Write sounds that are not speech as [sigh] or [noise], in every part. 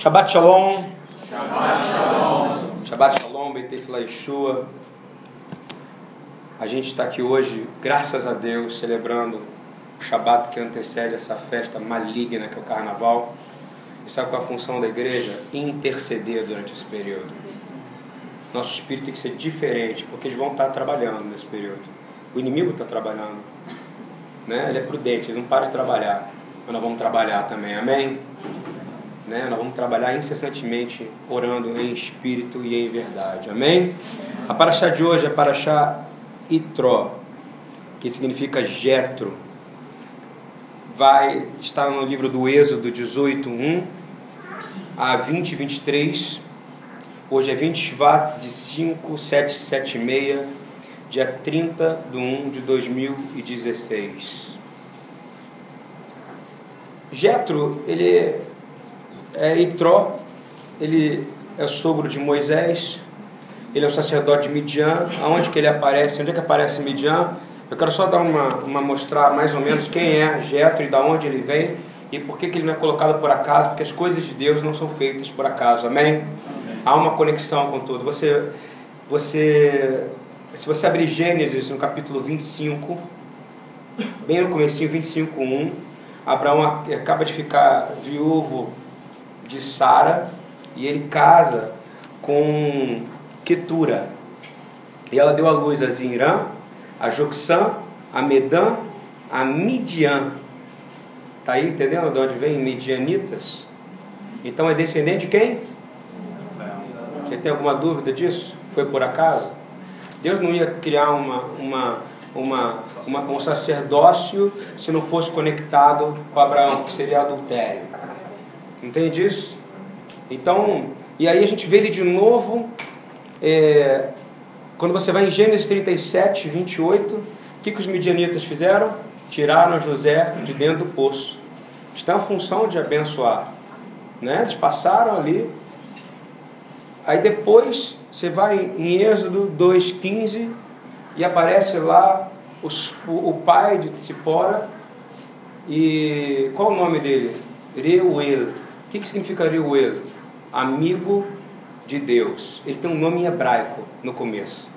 Shabbat Shalom. Shabbat Shalom. Shabbat Shalom, Betef Laishua. A gente está aqui hoje, graças a Deus, celebrando o Shabbat que antecede essa festa maligna que é o Carnaval. E sabe qual é a função da igreja? Interceder durante esse período. Nosso espírito tem que ser diferente, porque eles vão estar trabalhando nesse período. O inimigo está trabalhando. Né? Ele é prudente, ele não para de trabalhar. Mas nós vamos trabalhar também, amém? Né? Nós vamos trabalhar incessantemente orando em espírito e em verdade. Amém? A paraxá de hoje é paraxá Itró, que significa Jetro. Vai estar no livro do Êxodo 18:1 a 20, 23. Hoje é 20 Shvat de 5776, dia 30 de 1 de 2016. Jetro, ele é Itró, ele é sogro de Moisés, ele é o sacerdote de Midian, aonde que ele aparece, onde é que aparece Midian? Eu quero só dar uma, uma mostrar mais ou menos quem é Jetro e da onde ele vem e por que, que ele não é colocado por acaso, porque as coisas de Deus não são feitas por acaso, amém? amém. Há uma conexão com tudo. Você, você, se você abrir Gênesis no capítulo 25, bem no comecinho, 25, 1, Abraão acaba de ficar viúvo de Sara e ele casa com Ketura. E ela deu à luz a Zinrã, a Joxã, a Medã, a Midian. Tá aí entendendo de onde vem Midianitas? Então é descendente de quem? Você tem alguma dúvida disso? Foi por acaso? Deus não ia criar uma, uma, uma, uma, um sacerdócio se não fosse conectado com Abraão, que seria adultério. Entende isso? Então, e aí a gente vê ele de novo, é, quando você vai em Gênesis 37, 28, o que, que os midianitas fizeram? Tiraram José de dentro do poço. Eles têm a função de abençoar. Né? Eles passaram ali. Aí depois você vai em Êxodo 2,15 e aparece lá os, o, o, pai de Tsipora. E qual o nome dele? Reuel. O que, que significa Reuel? Amigo de Deus. Ele tem um nome hebraico no começo.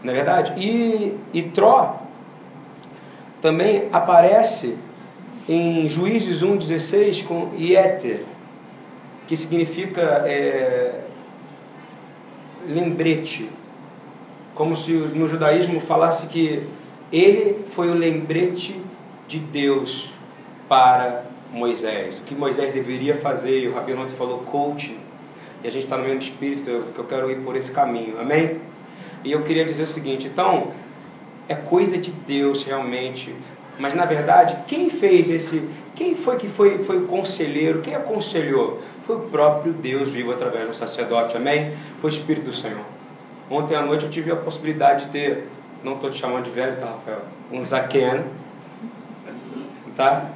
Não é verdade? E, e Tró também aparece em Juízes 1,16 com Ieter, que significa é, lembrete. Como se no judaísmo falasse que ele foi o lembrete de Deus para Moisés, o que Moisés deveria fazer, e o Rabino ontem falou coaching, e a gente está no mesmo espírito, que eu quero ir por esse caminho, amém? E eu queria dizer o seguinte, então, é coisa de Deus realmente, mas na verdade, quem fez esse, quem foi que foi, foi o conselheiro, quem aconselhou? Foi o próprio Deus vivo através do sacerdote, amém? Foi o Espírito do Senhor. Ontem à noite eu tive a possibilidade de ter, não estou te chamando de velho, tá, Rafael? Um Zaken, tá?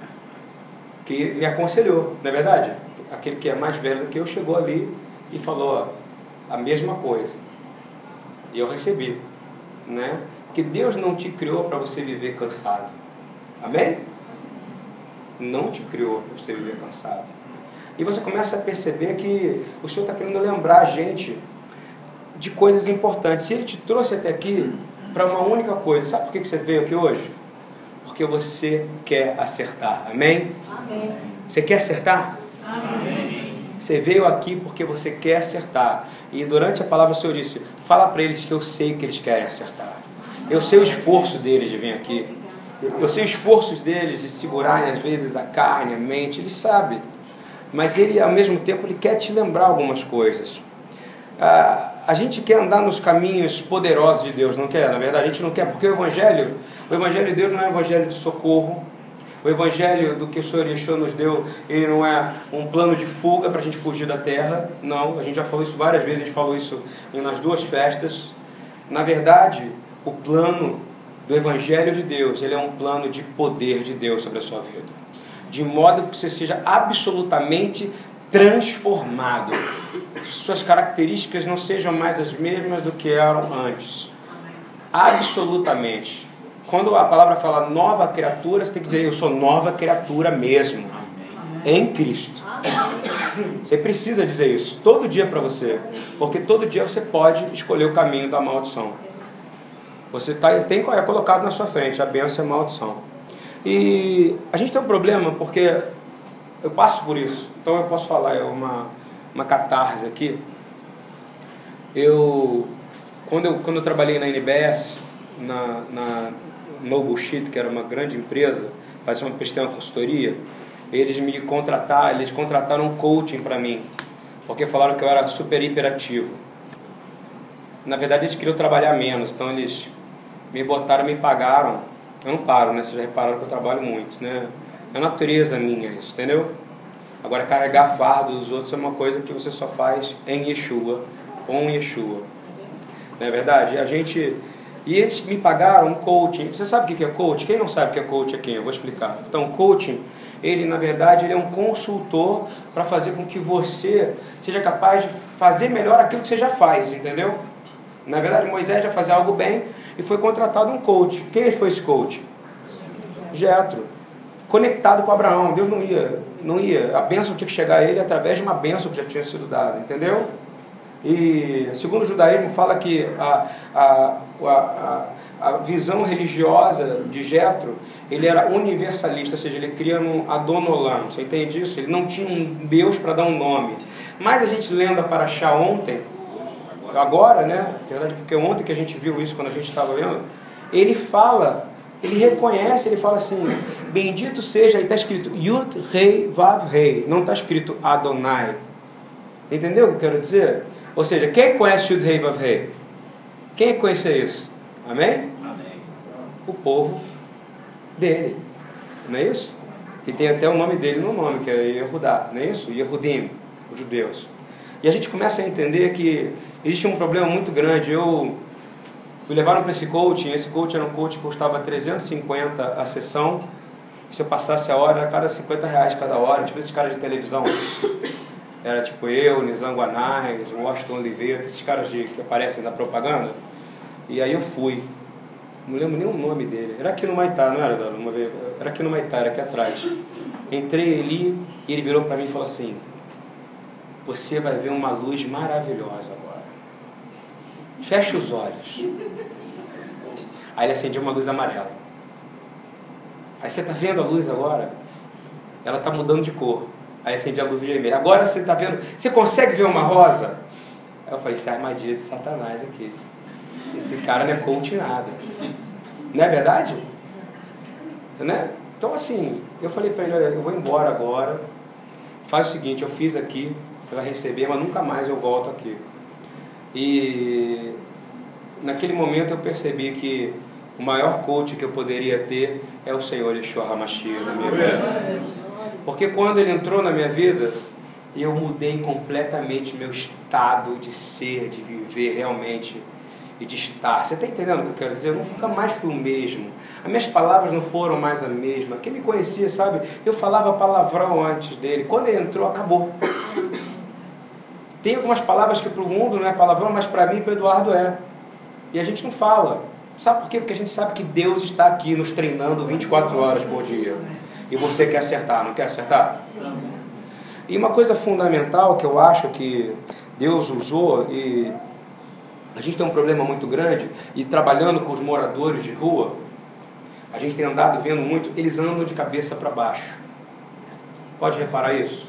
Que me aconselhou, não é verdade? Aquele que é mais velho do que eu chegou ali e falou a mesma coisa. E eu recebi, né? Que Deus não te criou para você viver cansado. Amém? Não te criou para você viver cansado. E você começa a perceber que o Senhor está querendo lembrar a gente de coisas importantes. Se Ele te trouxe até aqui para uma única coisa, sabe por que você veio aqui hoje? Porque você quer acertar. Amém? Amém. Você quer acertar? Amém. Você veio aqui porque você quer acertar. E durante a palavra o Senhor disse: fala para eles que eu sei que eles querem acertar. Eu sei o esforço deles de vir aqui. Eu sei os esforços deles de segurarem às vezes a carne, a mente. Ele sabe. Mas ele, ao mesmo tempo, ele quer te lembrar algumas coisas. Ah, a gente quer andar nos caminhos poderosos de Deus, não quer? Na verdade, a gente não quer, porque o Evangelho, o Evangelho de Deus não é um Evangelho de socorro. O Evangelho do que o Senhor Yeshua nos deu, ele não é um plano de fuga para a gente fugir da terra. Não, a gente já falou isso várias vezes, a gente falou isso nas duas festas. Na verdade, o plano do Evangelho de Deus, ele é um plano de poder de Deus sobre a sua vida. De modo que você seja absolutamente transformado. Suas características não sejam mais as mesmas do que eram antes. Absolutamente. Quando a palavra fala nova criatura, você tem que dizer eu sou nova criatura mesmo. Em Cristo. Você precisa dizer isso todo dia para você, porque todo dia você pode escolher o caminho da maldição. Você tá, tem é colocado na sua frente a bênção e a maldição. E a gente tem um problema porque eu passo por isso, então eu posso falar, é uma, uma catarse aqui. Eu quando, eu, quando eu trabalhei na NBS, na, na No Bullshit, que era uma grande empresa, fazia uma, uma consultoria, eles me contrataram, eles contrataram um coaching para mim, porque falaram que eu era super hiperativo. Na verdade, eles queriam trabalhar menos, então eles me botaram, me pagaram. Eu não paro, né? Vocês já repararam que eu trabalho muito, né? É natureza minha isso, entendeu? Agora, carregar fardo dos outros é uma coisa que você só faz em Yeshua, com Yeshua. Não é verdade? A gente e eles me pagaram um coaching. Você sabe o que é coaching? Quem não sabe o que é coaching aqui? Eu vou explicar. Então, coaching, ele na verdade ele é um consultor para fazer com que você seja capaz de fazer melhor aquilo que você já faz, entendeu? Na verdade, Moisés já fazia algo bem e foi contratado um coach. Quem foi esse coach? Jetro. Conectado com Abraão. Deus não ia, não ia. A bênção tinha que chegar a ele através de uma bênção que já tinha sido dada, entendeu? E segundo o judaísmo fala que a, a, a, a visão religiosa de Jetro ele era universalista, ou seja, ele cria um Adonolam, você entende isso? Ele não tinha um Deus para dar um nome. Mas a gente lendo a Paraxá ontem, agora, né? Verdade, porque ontem que a gente viu isso quando a gente estava vendo, ele fala, ele reconhece, ele fala assim: Bendito seja, aí está escrito Yud Rei Vav Rei, não está escrito Adonai. Entendeu o que eu quero dizer? Ou seja, quem conhece o Rei Vav Rei? Quem conhece isso? Amém? Amém? O povo dele. Não é isso? Que tem até o nome dele no nome, que é Yehudá, não é isso? Yehudim, os judeus. E a gente começa a entender que existe um problema muito grande. Eu me levaram para esse coaching, esse coaching era um coaching que custava 350 a sessão. se eu passasse a hora, era cada 50 reais cada hora, tipo esses caras de televisão. Era tipo eu, Nizam Guanais, Washington Oliveira, esses caras de, que aparecem na propaganda. E aí eu fui. Não lembro nem o nome dele. Era aqui no Maitá, não era, Uma vez, era aqui no Maitá, era aqui atrás. Entrei ali e ele virou para mim e falou assim: Você vai ver uma luz maravilhosa agora. Feche os olhos. Aí ele acendeu uma luz amarela. Aí você está vendo a luz agora? Ela está mudando de cor. Aí acendi a luz vermelha. Agora você está vendo, você consegue ver uma rosa? Aí eu falei, isso é armadilha de Satanás aqui. Esse cara não é coach nada. Não é verdade? Né? Então assim, eu falei para ele, olha, eu vou embora agora. Faz o seguinte, eu fiz aqui, você vai receber, mas nunca mais eu volto aqui. E naquele momento eu percebi que o maior coach que eu poderia ter é o Senhor Yeshua HaMashiach na minha vida. Porque quando ele entrou na minha vida, eu mudei completamente meu estado de ser, de viver realmente e de estar. Você está entendendo o que eu quero dizer? Eu nunca mais fui o mesmo. As minhas palavras não foram mais a mesma. Quem me conhecia, sabe? Eu falava palavrão antes dele. Quando ele entrou, acabou. Tem algumas palavras que para o mundo não é palavrão, mas para mim, para o Eduardo, é. E a gente não fala. Sabe por quê? Porque a gente sabe que Deus está aqui nos treinando 24 horas por dia e você quer acertar, não quer acertar? Sim. E uma coisa fundamental que eu acho que Deus usou e a gente tem um problema muito grande e trabalhando com os moradores de rua, a gente tem andado vendo muito, eles andam de cabeça para baixo. Pode reparar isso?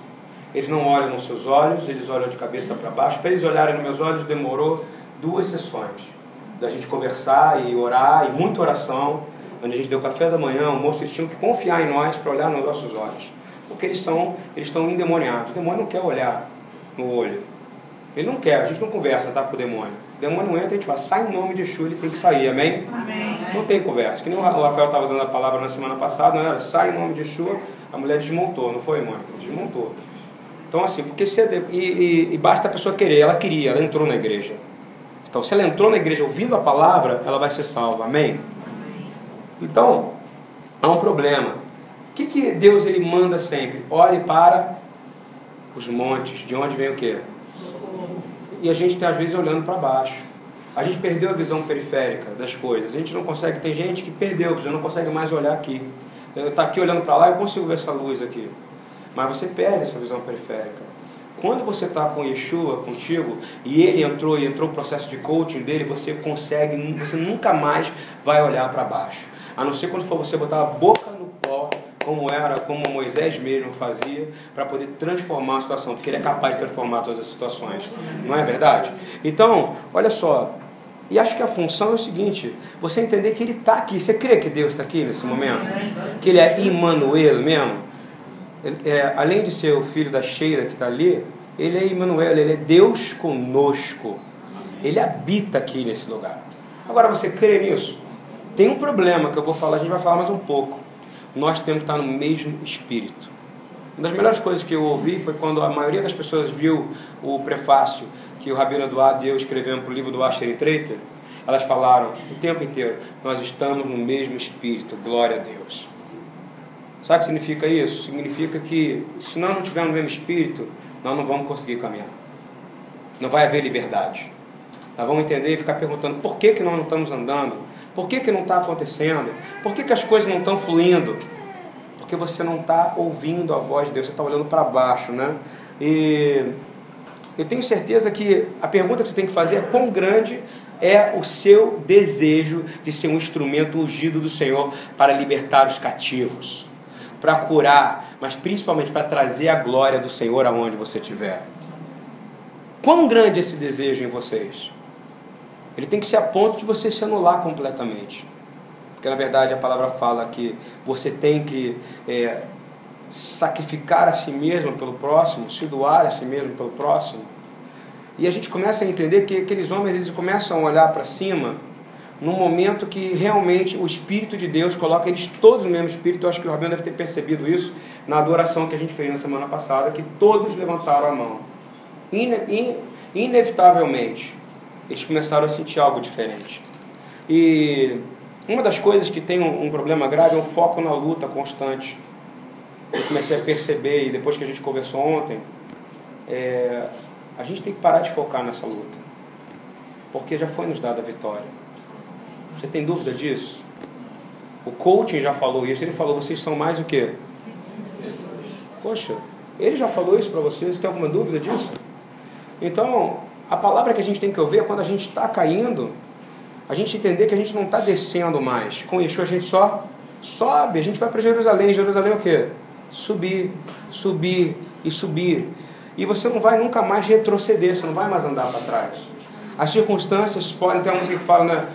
Eles não olham nos seus olhos, eles olham de cabeça para baixo. Para eles olharem nos meus olhos demorou duas sessões da gente conversar e orar e muita oração onde a gente deu café da manhã, almoço, eles tinham que confiar em nós para olhar nos nossos olhos. Porque eles são, eles estão endemoniados. O demônio não quer olhar no olho. Ele não quer, a gente não conversa tá, com o demônio. O demônio entra e a gente fala, sai em nome de Yeshua, ele tem que sair, amém? amém. Não tem conversa. Que nem o Rafael estava dando a palavra na semana passada, não era sai em nome de Yeshua, a mulher desmontou, não foi, Mônica? Desmontou. Então, assim, porque se, e, e, e basta a pessoa querer, ela queria, ela entrou na igreja. Então, se ela entrou na igreja ouvindo a palavra, ela vai ser salva, amém? Então, há um problema. O que, que Deus ele manda sempre? Olhe para os montes, de onde vem o quê? E a gente está às vezes olhando para baixo. A gente perdeu a visão periférica das coisas. A gente não consegue, tem gente que perdeu, que já não consegue mais olhar aqui. Eu estou tá aqui olhando para lá, eu consigo ver essa luz aqui. Mas você perde essa visão periférica. Quando você está com Yeshua contigo e ele entrou e entrou o processo de coaching dele, você consegue, você nunca mais vai olhar para baixo. A não ser quando for você botar a boca no pó, como era, como Moisés mesmo fazia, para poder transformar a situação, porque ele é capaz de transformar todas as situações. Não é verdade? Então, olha só, e acho que a função é o seguinte: você entender que Ele está aqui. Você crê que Deus está aqui nesse momento? Que Ele é Immanuel mesmo? É, além de ser o filho da Sheila que está ali, ele é Emmanuel, ele é Deus conosco. Ele habita aqui nesse lugar. Agora você crê nisso? Tem um problema que eu vou falar, a gente vai falar mais um pouco. Nós temos que estar no mesmo espírito. Uma das melhores coisas que eu ouvi foi quando a maioria das pessoas viu o prefácio que o Rabino Eduardo e eu escrevemos para o livro do Asher Treiter. Elas falaram o tempo inteiro: Nós estamos no mesmo espírito, glória a Deus. Sabe o que significa isso? Significa que se nós não tivermos o mesmo espírito, nós não vamos conseguir caminhar. Não vai haver liberdade. Nós vamos entender e ficar perguntando por que, que nós não estamos andando, por que, que não está acontecendo, por que, que as coisas não estão fluindo. Porque você não está ouvindo a voz de Deus, você está olhando para baixo, né? E eu tenho certeza que a pergunta que você tem que fazer é quão grande é o seu desejo de ser um instrumento ungido do Senhor para libertar os cativos para curar, mas principalmente para trazer a glória do Senhor aonde você estiver. Quão grande é esse desejo em vocês? Ele tem que ser a ponto de você se anular completamente. Porque na verdade a palavra fala que você tem que é, sacrificar a si mesmo pelo próximo, se doar a si mesmo pelo próximo. E a gente começa a entender que aqueles homens eles começam a olhar para cima num momento que realmente o Espírito de Deus coloca eles todos no mesmo Espírito. Eu acho que o Rabino deve ter percebido isso na adoração que a gente fez na semana passada, que todos levantaram a mão. Ine in inevitavelmente, eles começaram a sentir algo diferente. E uma das coisas que tem um, um problema grave é o foco na luta constante. Eu comecei a perceber, e depois que a gente conversou ontem, é, a gente tem que parar de focar nessa luta. Porque já foi nos dada a vitória. Você tem dúvida disso? O coaching já falou isso. Ele falou: vocês são mais o quê? Poxa, ele já falou isso para vocês. Você tem alguma dúvida disso? Então, a palavra que a gente tem que ouvir é quando a gente está caindo, a gente entender que a gente não está descendo mais. Com isso, a gente só sobe. A gente vai para Jerusalém. Jerusalém é o quê? Subir, subir e subir. E você não vai nunca mais retroceder, você não vai mais andar para trás. As circunstâncias podem ter música que fala, né?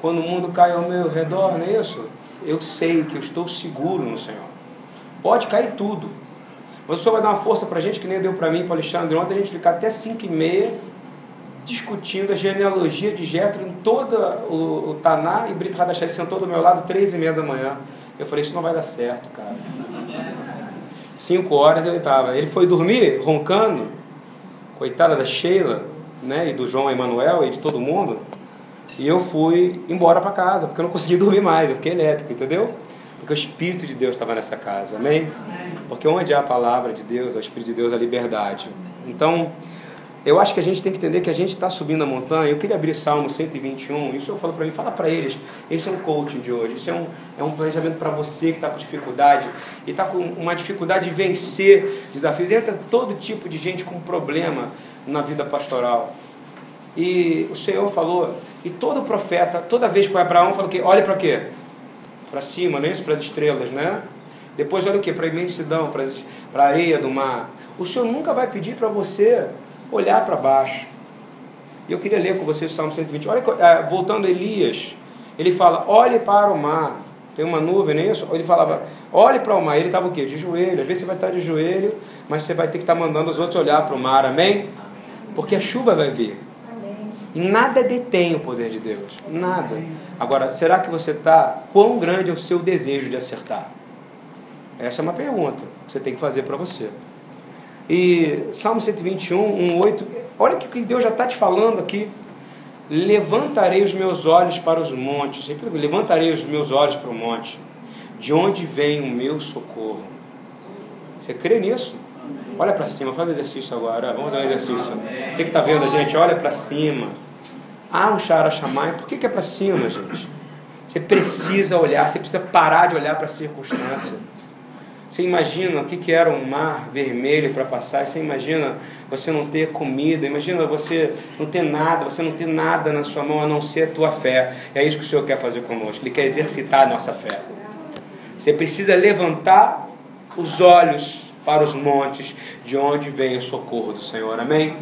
Quando o mundo cai ao meu redor, não é isso? Eu sei que eu estou seguro no Senhor. Pode cair tudo. Mas o Senhor vai dar uma força para a gente, que nem deu para mim e para Alexandre ontem, a gente ficar até 5 e meia discutindo a genealogia de Jetro em todo o, o Taná e Brito Radachai sentou do meu lado três e meia da manhã. Eu falei, isso não vai dar certo, cara. Cinco horas eu estava. Ele foi dormir roncando, coitada da Sheila, né, e do João Emanuel e de todo mundo. E eu fui embora para casa, porque eu não consegui [laughs] dormir mais, eu fiquei elétrico, entendeu? Porque o Espírito de Deus estava nessa casa, amém? Porque onde há a palavra de Deus, o Espírito de Deus, a liberdade. Então, eu acho que a gente tem que entender que a gente está subindo a montanha. Eu queria abrir Salmo 121, isso eu falo para mim, fala para eles, esse é um coaching de hoje, isso é um, é um planejamento para você que está com dificuldade e está com uma dificuldade de vencer desafios. Entra todo tipo de gente com problema na vida pastoral. E o Senhor falou, e todo profeta, toda vez que Abraão falou que olhe para quê? Para cima, não é isso? Para as estrelas, né? Depois olha o quê? Para a imensidão, para a areia do mar. O Senhor nunca vai pedir para você olhar para baixo. E eu queria ler com você o Salmo 120. Olha, é, voltando a Elias, ele fala: olhe para o mar. Tem uma nuvem, não é isso? Ele falava: olhe para o mar. Ele estava o quê? De joelho. Às vezes você vai estar de joelho, mas você vai ter que estar mandando os outros olhar para o mar. Amém? Porque a chuva vai vir. Nada detém o poder de Deus. Nada. Agora, será que você está. Quão grande é o seu desejo de acertar? Essa é uma pergunta que você tem que fazer para você. E Salmo 121, 1, 8. Olha o que Deus já está te falando aqui. Levantarei os meus olhos para os montes. Levantarei os meus olhos para o monte. De onde vem o meu socorro? Você crê nisso? Olha para cima, faz exercício agora. Vamos fazer um exercício. Você que está vendo a gente, olha para cima. Ah, um Shara Shamai. Por que, que é para cima, gente? Você precisa olhar, você precisa parar de olhar para a circunstância. Você imagina o que, que era um mar vermelho para passar? Você imagina você não ter comida? Imagina você não ter nada, você não ter nada na sua mão a não ser a tua fé. É isso que o Senhor quer fazer conosco. Ele quer exercitar a nossa fé. Você precisa levantar os olhos para os montes, de onde vem o socorro do Senhor. Amém?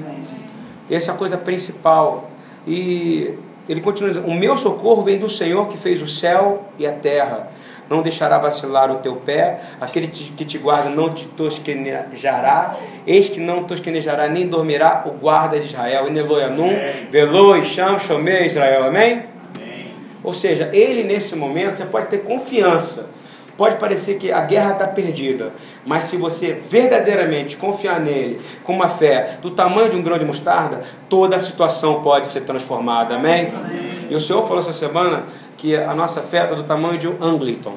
Essa é a coisa principal. E ele continua dizendo: O meu socorro vem do Senhor que fez o céu e a terra não deixará vacilar o teu pé, aquele que te guarda não te tosquenejará, eis que não tosquenejará nem dormirá o guarda de Israel. Ineloianum, veloi, cham, chomei Israel. Amém? Amém? Ou seja, ele nesse momento, você pode ter confiança. Pode parecer que a guerra está perdida, mas se você verdadeiramente confiar nele, com uma fé do tamanho de um grão de mostarda, toda a situação pode ser transformada. Amém? Amém. E o Senhor falou essa semana que a nossa fé está do tamanho de um Angliton.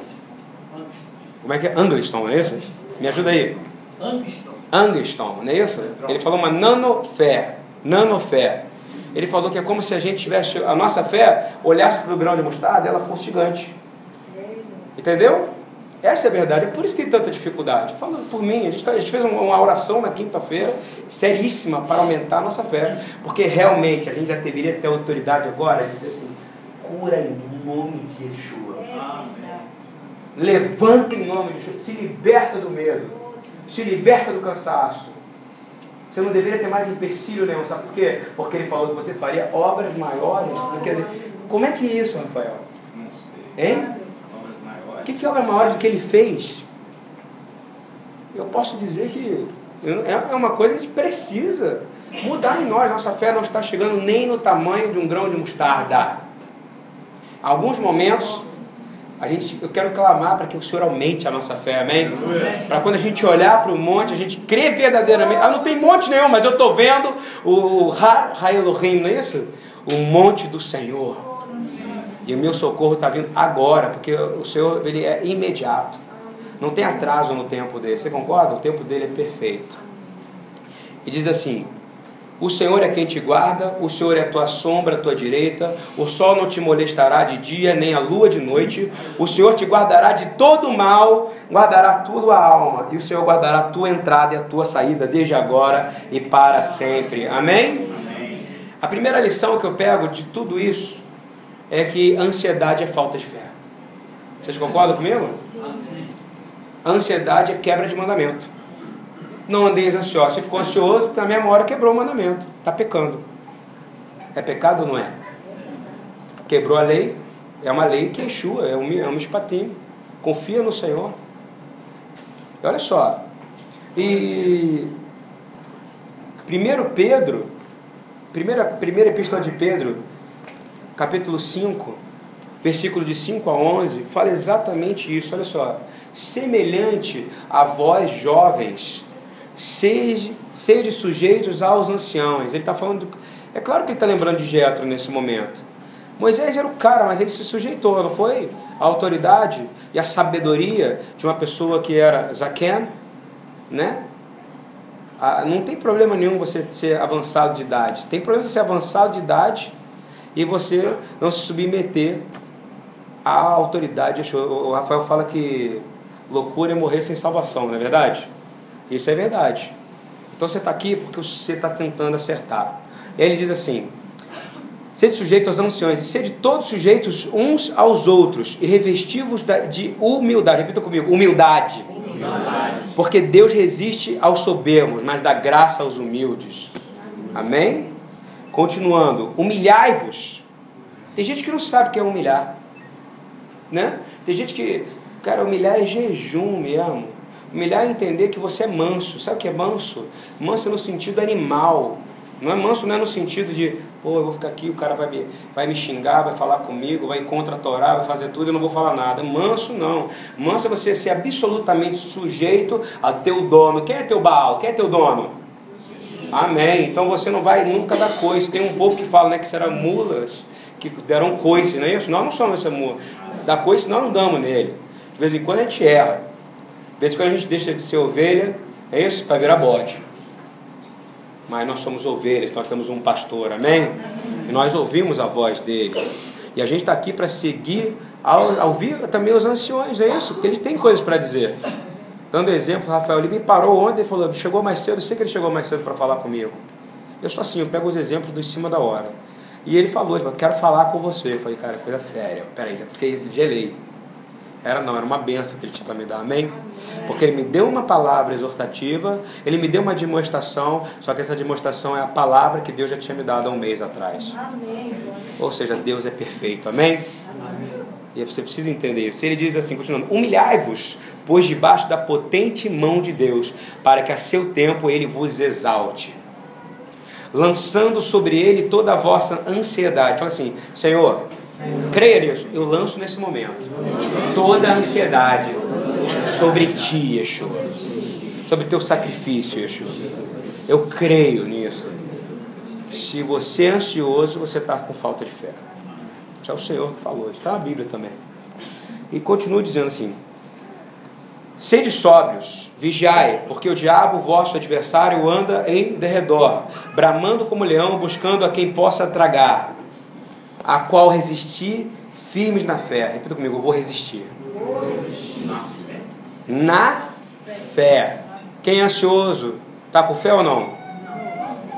Como é que é? Angliston, não é isso? Me ajuda aí. Angliston. Angliston, não é isso? Ele falou uma nanofé. Nanofé. Ele falou que é como se a gente tivesse, a nossa fé olhasse para o grão de mostarda e ela fosse gigante. Entendeu? Essa é a verdade. É por isso que tem tanta dificuldade. Falando por mim, a gente, tá, a gente fez uma oração na quinta-feira, seríssima, para aumentar a nossa fé. Porque realmente a gente já deveria ter autoridade agora de dizer assim: cura em nome de Yeshua. Levanta em nome de Yeshua. Se liberta do medo. Se liberta do cansaço. Você não deveria ter mais empecilho nenhum. Sabe por quê? Porque ele falou que você faria obras maiores do que. Como é que é isso, Rafael? Não sei. Hein? Que, que é obra maior do que ele fez? Eu posso dizer que é uma coisa que a gente precisa mudar em nós. Nossa fé não está chegando nem no tamanho de um grão de mostarda. Alguns momentos, a gente, eu quero clamar para que o Senhor aumente a nossa fé, amém? Para quando a gente olhar para o monte, a gente crê verdadeiramente. Ah, não tem monte nenhum, mas eu estou vendo o Har Elohim, não é isso? O monte do Senhor. E o meu socorro está vindo agora, porque o Senhor ele é imediato. Não tem atraso no tempo dele. Você concorda? O tempo dele é perfeito. E diz assim: o Senhor é quem te guarda, o Senhor é a tua sombra, a tua direita, o sol não te molestará de dia, nem a lua de noite, o Senhor te guardará de todo mal, guardará tua alma, e o Senhor guardará a tua entrada e a tua saída, desde agora e para sempre. Amém? Amém? A primeira lição que eu pego de tudo isso é que ansiedade é falta de fé. Vocês concordam comigo? Sim. Ansiedade é quebra de mandamento. Não andeis ansiosos. Você ficou ansioso na mesma hora quebrou o mandamento. Está pecando. É pecado ou não é? Quebrou a lei. É uma lei que enxua, é um, é um espatinho. Confia no Senhor. E olha só. E 1 Pedro, primeira, primeira epístola de Pedro, capítulo 5, versículo de 5 a 11, fala exatamente isso. Olha só. Semelhante a vós, jovens, sede, sede sujeitos aos anciãos. Ele está falando. Do, é claro que ele está lembrando de Jetro nesse momento. Moisés era o cara, mas ele se sujeitou, não foi? A autoridade e a sabedoria de uma pessoa que era Zaken, né? Ah, não tem problema nenhum você ser avançado de idade. Tem problema você ser avançado de idade e você não se submeter à autoridade. O Rafael fala que loucura é morrer sem salvação, não é verdade? Isso é verdade. Então você está aqui porque você está tentando acertar. E ele diz assim: sede sujeito aos anciões, e sede todos sujeitos uns aos outros, e revestivos de humildade. Repita comigo: humildade. humildade. Porque Deus resiste aos soberbos, mas dá graça aos humildes. Amém? Continuando: humilhai-vos. Tem gente que não sabe o que é humilhar. Né? Tem gente que, cara, humilhar é jejum mesmo. Humilhar é entender que você é manso. Sabe o que é manso? Manso no sentido animal. Não é manso não é no sentido de, pô, eu vou ficar aqui, o cara vai me, vai me xingar, vai falar comigo, vai contra a Torá, vai fazer tudo eu não vou falar nada. Manso não. Manso é você ser absolutamente sujeito a teu dono. Quem é teu Baal? Quem é teu dono? Amém. Então você não vai nunca dar coice. Tem um povo que fala né, que serão mulas que deram coice, não é isso? Nós não somos essa mula. Da coice nós não damos nele. De vez em quando a gente erra. De vez em quando a gente deixa de ser ovelha, é isso? Para virar bode. Mas nós somos ovelhas, nós temos um pastor, amém? E nós ouvimos a voz dele. E a gente está aqui para seguir, ao, ouvir também os anciões, é isso? Porque eles têm coisas para dizer. Dando exemplo, Rafael, ele me parou ontem e falou, chegou mais cedo, eu sei que ele chegou mais cedo para falar comigo. Eu sou assim, eu pego os exemplos do em cima da hora. E ele falou, ele falou, quero falar com você. Eu falei, cara, coisa séria. Peraí, já fiquei, gelei. Era não, era uma benção que ele tinha para me dar, amém? Porque ele me deu uma palavra exortativa, ele me deu uma demonstração, só que essa demonstração é a palavra que Deus já tinha me dado há um mês atrás. Amém. Ou seja, Deus é perfeito, amém? amém. E você precisa entender isso. Ele diz assim, continuando: Humilhai-vos, pois debaixo da potente mão de Deus, para que a seu tempo ele vos exalte lançando sobre ele toda a vossa ansiedade. Fala assim, Senhor, creia nisso, eu lanço nesse momento toda a ansiedade sobre ti, Yeshua, sobre teu sacrifício, Yeshua. Eu creio nisso. Se você é ansioso, você está com falta de fé. É o Senhor que falou, está na Bíblia também. E continua dizendo assim: Sede sóbrios, vigiai, porque o diabo, vosso adversário, anda em derredor, bramando como leão, buscando a quem possa tragar, a qual resistir firmes na fé. Repita comigo, eu vou resistir. Na fé. Na fé. Quem é ansioso, está com fé ou não?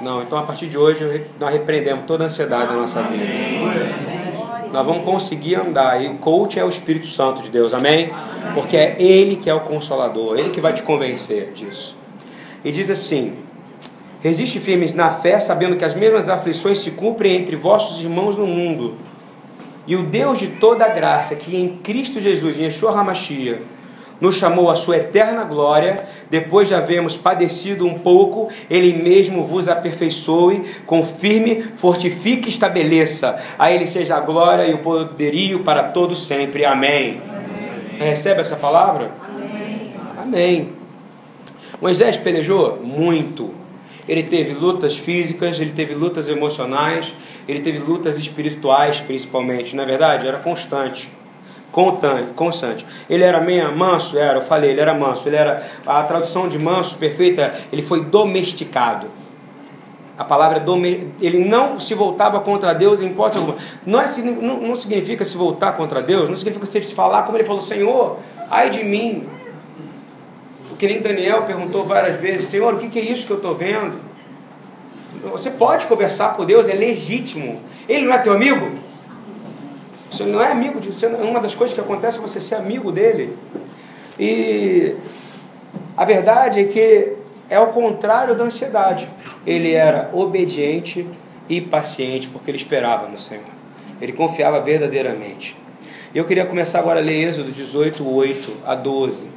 Não, então a partir de hoje nós repreendemos toda a ansiedade da nossa vida. Nós vamos conseguir andar. E o coach é o Espírito Santo de Deus, amém? Porque é Ele que é o consolador, Ele que vai te convencer disso. E diz assim: Resiste firmes na fé, sabendo que as mesmas aflições se cumprem entre vossos irmãos no mundo. E o Deus de toda graça, que em Cristo Jesus, em Yeshua HaMashiach, nos chamou à sua eterna glória, depois de havermos padecido um pouco, Ele mesmo vos aperfeiçoe, confirme, fortifique e estabeleça. A Ele seja a glória e o poderio para todos sempre. Amém. Amém. Você recebe essa palavra? Amém. Amém. Moisés pelejou muito. Ele teve lutas físicas, ele teve lutas emocionais, ele teve lutas espirituais, principalmente. Na é verdade, era constante constante. Ele era meio manso? Era, eu falei, ele era manso. Ele era, a tradução de manso perfeita, ele foi domesticado. A palavra dome, ele não se voltava contra Deus em hipótese alguma. Não, é, não, não significa se voltar contra Deus, não significa se falar como ele falou, Senhor, ai de mim. Que nem Daniel perguntou várias vezes, Senhor, o que é isso que eu estou vendo? Você pode conversar com Deus, é legítimo. Ele não é teu amigo? Você não é amigo de você. Uma das coisas que acontece é você ser amigo dele. E a verdade é que é o contrário da ansiedade. Ele era obediente e paciente porque ele esperava no Senhor. Ele confiava verdadeiramente. Eu queria começar agora a ler Êxodo 18, 8 a 12.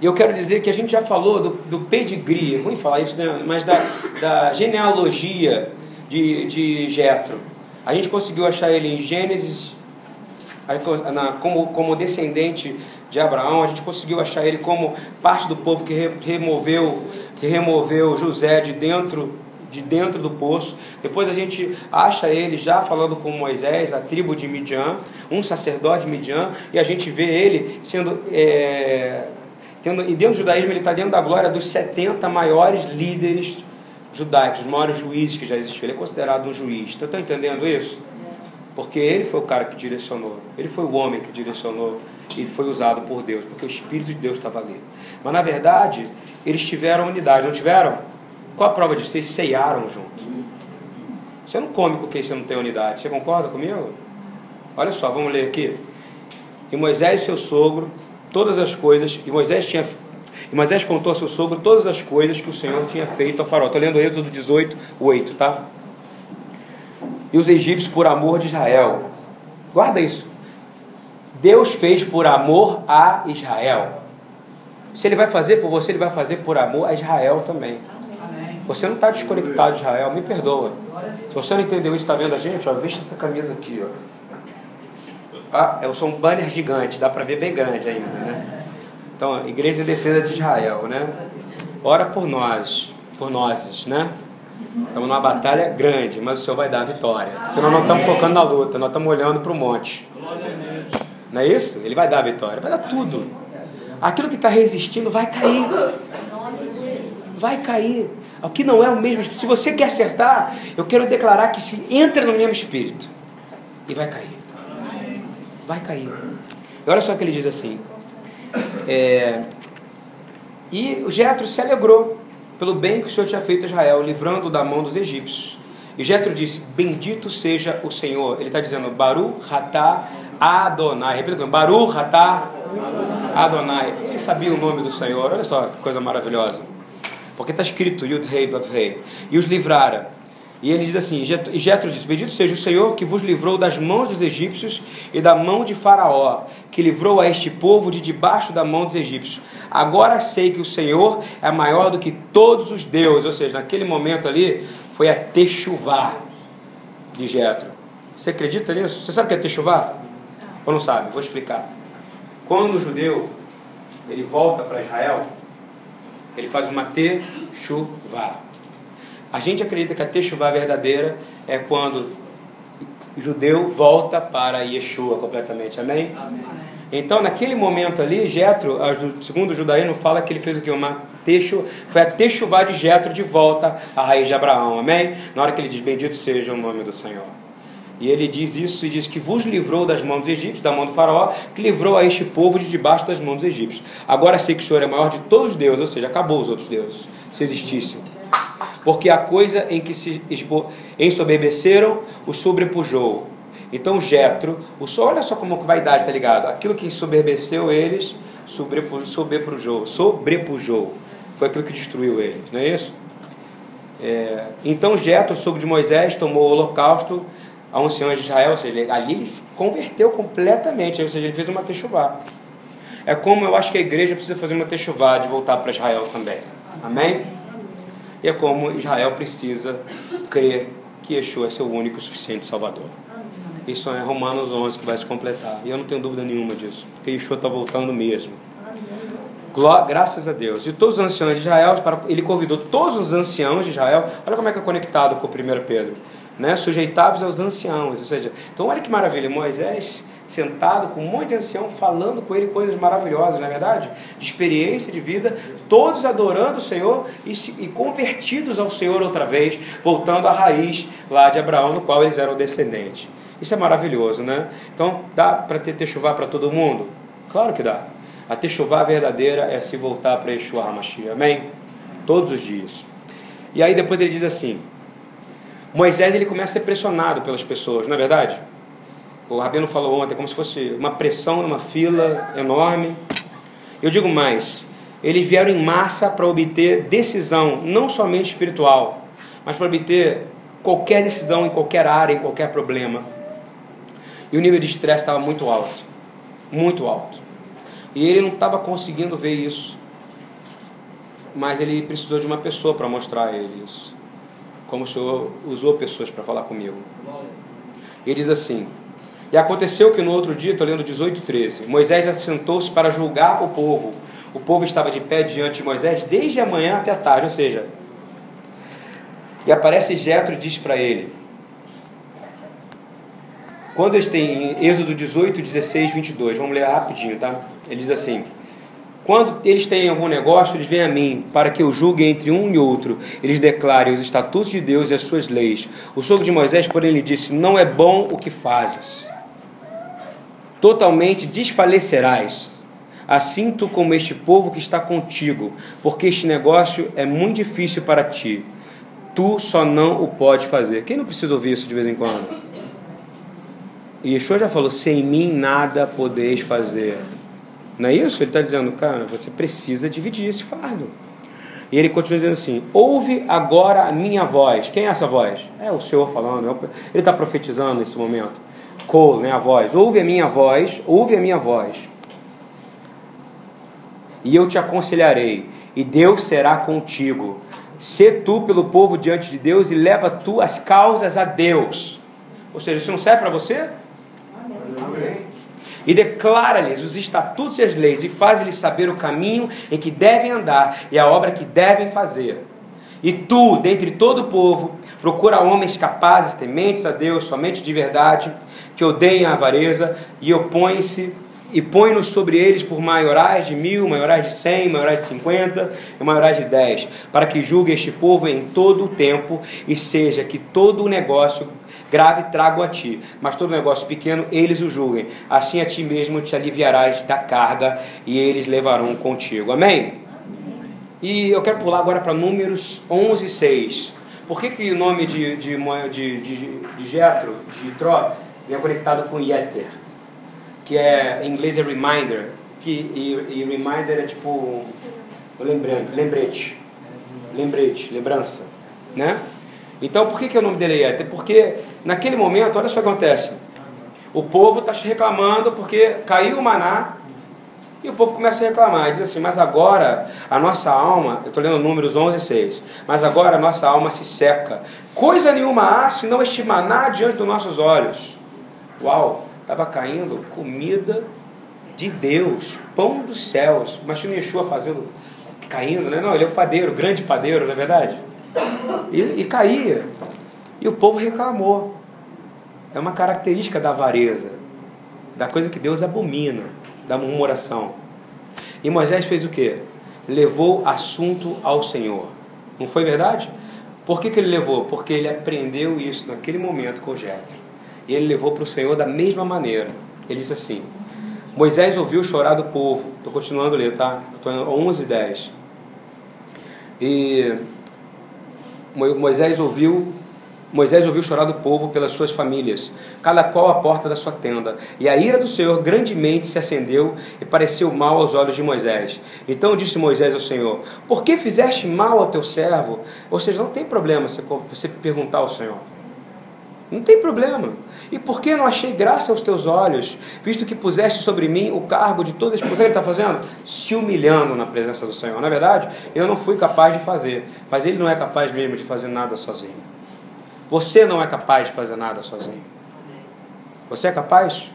E eu quero dizer que a gente já falou do, do pedigree, é ruim falar isso, né? mas da, da genealogia de, de Jetro. A gente conseguiu achar ele em Gênesis, como, descendente de Abraão, a gente conseguiu achar ele como parte do povo que removeu, que removeu José de dentro de dentro do poço. Depois a gente acha ele já falando com Moisés, a tribo de Midian, um sacerdote de Midian, e a gente vê ele sendo. É, tendo, e dentro do judaísmo ele está dentro da glória dos 70 maiores líderes judaicos, os maiores juízes que já existiram. Ele é considerado um juiz. Você está entendendo isso? Porque ele foi o cara que direcionou. Ele foi o homem que direcionou e foi usado por Deus, porque o Espírito de Deus estava ali. Mas na verdade, eles tiveram unidade, não tiveram? Qual a prova disso? Eles ceiaram junto. Você não come com quem você não tem unidade. Você concorda comigo? Olha só, vamos ler aqui. E Moisés, seu sogro, todas as coisas, e Moisés tinha e Moisés contou a seu sogro todas as coisas que o Senhor tinha feito ao faraó. Estou lendo Êxodo 18, 8, tá? E os egípcios por amor de Israel. Guarda isso. Deus fez por amor a Israel. Se ele vai fazer por você, ele vai fazer por amor a Israel também. Você não está desconectado de Israel, me perdoa. Se você não entendeu isso, está vendo a gente? Ó, veja essa camisa aqui. Ó. Ah, eu sou um banner gigante, dá para ver bem grande ainda, né? Então, Igreja em Defesa de Israel, né? Ora por nós, por nós, né? Estamos numa batalha grande, mas o Senhor vai dar a vitória. Porque nós não estamos focando na luta, nós estamos olhando para o monte. Não é isso? Ele vai dar a vitória, vai dar tudo. Aquilo que está resistindo vai cair. Vai cair. O que não é o mesmo Se você quer acertar, eu quero declarar que se entra no mesmo espírito. E vai cair. Vai cair. E olha só o que ele diz assim: é, E o Jetro se alegrou pelo bem que o Senhor tinha feito a Israel, livrando da mão dos egípcios. E Jetro disse: Bendito seja o Senhor. Ele está dizendo Baru Ratá Adonai. Repita comigo: Baru Ratá Adonai. Ele sabia o nome do Senhor. Olha só que coisa maravilhosa. Porque está escrito Yud Rei Rei. E os livrara. E ele diz assim: E Jetro diz: Bendito seja o Senhor que vos livrou das mãos dos egípcios e da mão de Faraó, que livrou a este povo de debaixo da mão dos egípcios. Agora sei que o Senhor é maior do que todos os deuses. Ou seja, naquele momento ali foi a techuvá de Jetro. Você acredita nisso? Você sabe o que é techuvá? Ou não sabe? Vou explicar. Quando o judeu ele volta para Israel, ele faz uma techuvá. A gente acredita que a Teshuvah verdadeira é quando o judeu volta para Yeshua completamente. Amém? Amém. Então, naquele momento ali, Jetro, segundo o judaísmo, fala que ele fez o que? Uma texo, foi a Teshuvah de Jetro de volta à raiz de Abraão. Amém? Na hora que ele diz: Bendito seja o nome do Senhor. E ele diz isso e diz que vos livrou das mãos dos egípcios, da mão do faraó, que livrou a este povo de debaixo das mãos dos egípcios. Agora sei que o Senhor é maior de todos os deuses, ou seja, acabou os outros deuses, se existissem porque a coisa em que se ensoberbeceram o sobrepujou. Então Jetro, o sol, olha só como que vaidade, tá ligado? Aquilo que ensoberbeceu eles, sobrepujou, sobrepujou. Foi aquilo que destruiu eles, não é isso? É, então Jetro, sogro de Moisés, tomou o holocausto a anciãos de Israel, ou seja, ali ele se converteu completamente, ou seja, ele fez uma techuvá. É como eu acho que a igreja precisa fazer uma techuvá de voltar para Israel também. Amém? E é como Israel precisa crer que Yeshua é seu único e suficiente Salvador. Isso é Romanos 11 que vai se completar. E eu não tenho dúvida nenhuma disso, porque Yeshua está voltando mesmo. Graças a Deus. E todos os anciãos de Israel, ele convidou todos os anciãos de Israel. Olha como é que é conectado com o 1 Pedro. Né? Sujeitáveis aos anciãos. Ou seja, então olha que maravilha. Moisés sentado com um monte de ancião falando com ele coisas maravilhosas, não é verdade? De experiência de vida, todos adorando o Senhor e, se, e convertidos ao Senhor outra vez, voltando à raiz lá de Abraão, no qual eles eram descendentes. Isso é maravilhoso, né? Então, dá para ter techuvá para todo mundo? Claro que dá. A techuvá verdadeira é se voltar para Yeshua HaMashiach. Amém? Todos os dias. E aí depois ele diz assim, Moisés ele começa a ser pressionado pelas pessoas, não é verdade? O Rabino falou ontem, como se fosse uma pressão numa fila enorme. Eu digo mais, eles vieram em massa para obter decisão, não somente espiritual, mas para obter qualquer decisão em qualquer área, em qualquer problema. E o nível de estresse estava muito alto, muito alto. E ele não estava conseguindo ver isso, mas ele precisou de uma pessoa para mostrar a ele isso. Como o Senhor usou pessoas para falar comigo. Ele diz assim: e aconteceu que no outro dia, estou lendo 18, 13, Moisés assentou-se para julgar o povo. O povo estava de pé diante de Moisés desde a manhã até a tarde, ou seja, e aparece Jetro e diz para ele, quando eles têm Êxodo 18, 16, 22, vamos ler rapidinho, tá? Ele diz assim: Quando eles têm algum negócio, eles vêm a mim para que eu julgue entre um e outro. Eles declarem os estatutos de Deus e as suas leis. O sogro de Moisés, porém, lhe disse: Não é bom o que fazes totalmente desfalecerás, assim tu como este povo que está contigo, porque este negócio é muito difícil para ti. Tu só não o pode fazer. Quem não precisa ouvir isso de vez em quando? E Yeshua já falou: sem mim nada podeis fazer. Não é isso? Ele está dizendo, cara, você precisa dividir esse fardo. E ele continua dizendo assim: ouve agora a minha voz. Quem é essa voz? É o Senhor falando. É ele está profetizando nesse momento. Cole, né, a voz. Ouve a minha voz, ouve a minha voz. E eu te aconselharei, e Deus será contigo. Sê tu pelo povo diante de Deus e leva tu as causas a Deus. Ou seja, isso não serve para você? Amém. E declara-lhes os estatutos e as leis, e faz-lhes saber o caminho em que devem andar e a obra que devem fazer. E tu, dentre todo o povo, procura homens capazes, tementes a Deus, somente de verdade, que odeiem a avareza e opõem-se e põe-nos sobre eles por maiorais de mil, maiorais de cem, maiorais de cinquenta e maiorais de dez, para que julgue este povo em todo o tempo e seja que todo o negócio grave trago a ti, mas todo negócio pequeno eles o julguem. Assim a ti mesmo te aliviarás da carga e eles levarão contigo. Amém? E eu quero pular agora para Números 11, 6. Por que, que o nome de, de, de, de, de Jetro, de Tró, é conectado com Yeter? Que é, em inglês é reminder. Que, e, e reminder é tipo lembrante, lembrete. Lembrete, lembrança. Né? Então, por que, que o nome dele é Yeter? Porque naquele momento, olha só o que acontece. O povo está reclamando porque caiu o maná e o povo começa a reclamar, diz assim: Mas agora a nossa alma, eu estou lendo números 11 e 6, mas agora a nossa alma se seca. Coisa nenhuma há senão este maná diante dos nossos olhos. Uau, estava caindo comida de Deus, pão dos céus. Imagina Yeshua fazendo, caindo, né? Não, ele é o padeiro, grande padeiro, não é verdade? E, e caía. E o povo reclamou. É uma característica da avareza, da coisa que Deus abomina da murmuração. E Moisés fez o que? Levou assunto ao Senhor. Não foi verdade? Por que, que ele levou? Porque ele aprendeu isso naquele momento com Jetro. E ele levou para o Senhor da mesma maneira. Ele disse assim: Moisés ouviu chorar do povo. Estou continuando a ler, tá? Estou em 11 10. E Moisés ouviu Moisés ouviu chorar do povo pelas suas famílias, cada qual à porta da sua tenda. E a ira do Senhor grandemente se acendeu e pareceu mal aos olhos de Moisés. Então disse Moisés ao Senhor: Por que fizeste mal ao teu servo? Ou seja, não tem problema você perguntar ao Senhor. Não tem problema. E por que não achei graça aos teus olhos, visto que puseste sobre mim o cargo de toda esposa? Ele está fazendo? Se humilhando na presença do Senhor. Na verdade, eu não fui capaz de fazer, mas ele não é capaz mesmo de fazer nada sozinho. Você não é capaz de fazer nada sozinho. Você é capaz?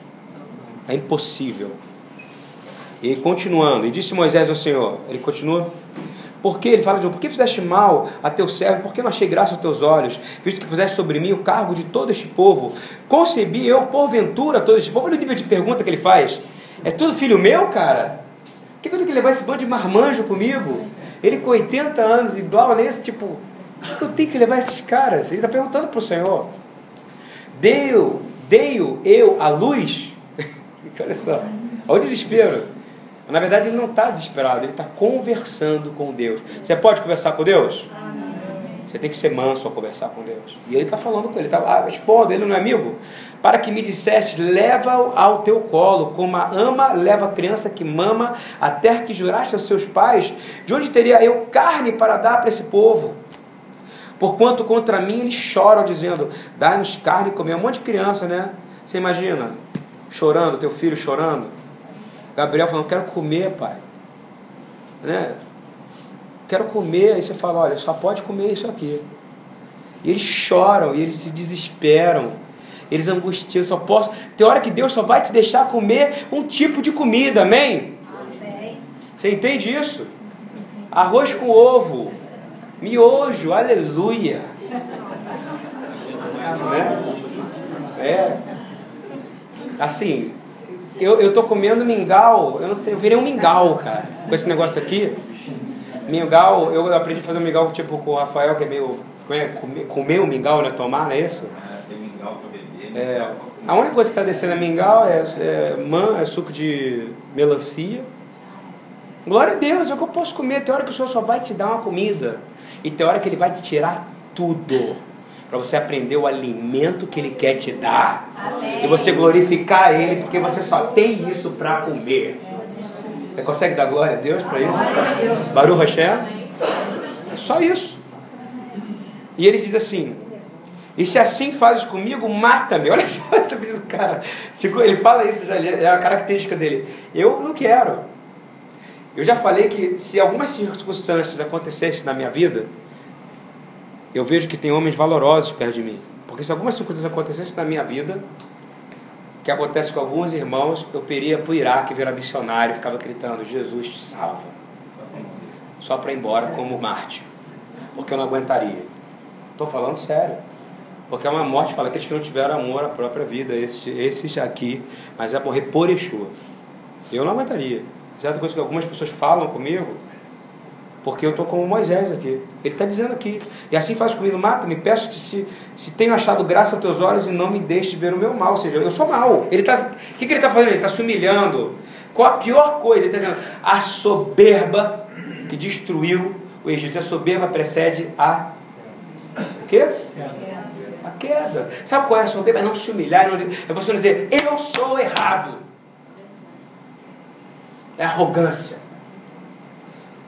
É impossível. E continuando, e disse Moisés ao Senhor, ele continua, por que? Ele fala de novo, por que fizeste mal a teu servo? Por que não achei graça aos teus olhos? Visto que puseste sobre mim o cargo de todo este povo. Concebi eu, porventura, todo este povo. Olha o nível de pergunta que ele faz. É tudo filho meu, cara? Por que eu tenho que levar esse bando de marmanjo comigo? Ele com 80 anos blá, nesse tipo, por que eu tenho que levar esses caras? Ele está perguntando para o Senhor. Deu, deu eu a luz. [laughs] Olha só, olha o desespero. Na verdade, ele não está desesperado, ele está conversando com Deus. Você pode conversar com Deus? Você tem que ser manso ao conversar com Deus. E ele está falando com ele, está ah, respondo, ele não é amigo. Para que me disseste, leva-o ao teu colo, como a ama leva a criança que mama, a terra que juraste aos seus pais, de onde teria eu carne para dar para esse povo? Porquanto contra mim eles choram, dizendo: Dá-nos carne e comer. Um monte de criança, né? Você imagina, chorando, teu filho chorando. Gabriel falando: Quero comer, pai. Né? Quero comer. Aí você fala: Olha, só pode comer isso aqui. E eles choram, e eles se desesperam. Eles angustiam, só posso. Tem hora que Deus só vai te deixar comer um tipo de comida, amém? amém. Você entende isso? Arroz com ovo, Miojo, aleluia. [laughs] Né? É. Assim, eu, eu tô comendo mingau, eu não sei, eu virei um mingau, cara, com esse negócio aqui. Mingau, eu aprendi a fazer um mingau tipo com o Rafael, que é meio. É, comer, comer o mingau, né? Tomar, não é isso? É, tem mingau pra beber. É, a única coisa que está descendo é mingau, é, é, man, é suco de melancia. Glória a Deus, é o que eu posso comer. Tem hora que o Senhor só vai te dar uma comida. E tem hora que Ele vai te tirar tudo. Para você aprender o alimento que Ele quer te dar. Amém. E você glorificar Ele, porque você só tem isso para comer. Você consegue dar glória a Deus para isso? Baru Hashem? É só isso. E ele diz assim: E se assim fazes comigo, mata-me. [laughs] Olha só, cara. Ele fala isso já, é a característica dele. Eu não quero. Eu já falei que se algumas circunstâncias acontecessem na minha vida, eu vejo que tem homens valorosos perto de mim. Porque se algumas circunstâncias acontecessem na minha vida, que acontece com alguns irmãos, eu peria para o Iraque virar missionário, ficava gritando: Jesus te salva. Só para ir embora como Marte. Porque eu não aguentaria. Estou falando sério. Porque é uma morte, fala aqueles que não tiveram amor à própria vida, esses, esses aqui, mas é morrer por Yeshua. Eu não aguentaria certa coisa que algumas pessoas falam comigo, porque eu estou como Moisés aqui. Ele está dizendo aqui. E assim faz comigo, mata-me, peço-te se, se tenho achado graça aos teus olhos e não me deixe ver o meu mal. Ou seja, eu sou mal. Ele tá, o que, que ele está fazendo? Ele está se humilhando. Qual a pior coisa? Ele está dizendo, a soberba que destruiu o Egito. A soberba precede a o quê? A queda. Sabe qual é a soberba? É não se humilhar, é você não dizer, eu sou errado. É arrogância.